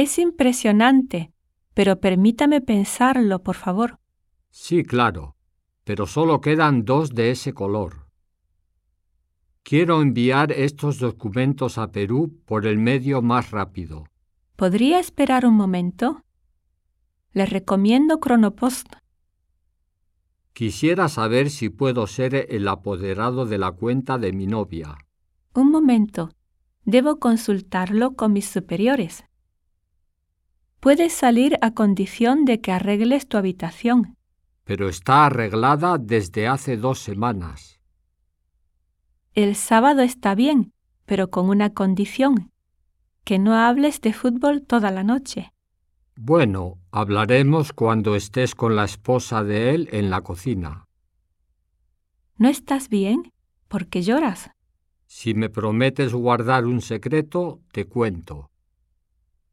Es impresionante, pero permítame pensarlo, por favor. Sí, claro, pero solo quedan dos de ese color. Quiero enviar estos documentos a Perú por el medio más rápido. ¿Podría esperar un momento? Le recomiendo Cronopost. Quisiera saber si puedo ser el apoderado de la cuenta de mi novia. Un momento. Debo consultarlo con mis superiores. Puedes salir a condición de que arregles tu habitación. Pero está arreglada desde hace dos semanas. El sábado está bien, pero con una condición, que no hables de fútbol toda la noche. Bueno, hablaremos cuando estés con la esposa de él en la cocina. ¿No estás bien? ¿Por qué lloras? Si me prometes guardar un secreto, te cuento.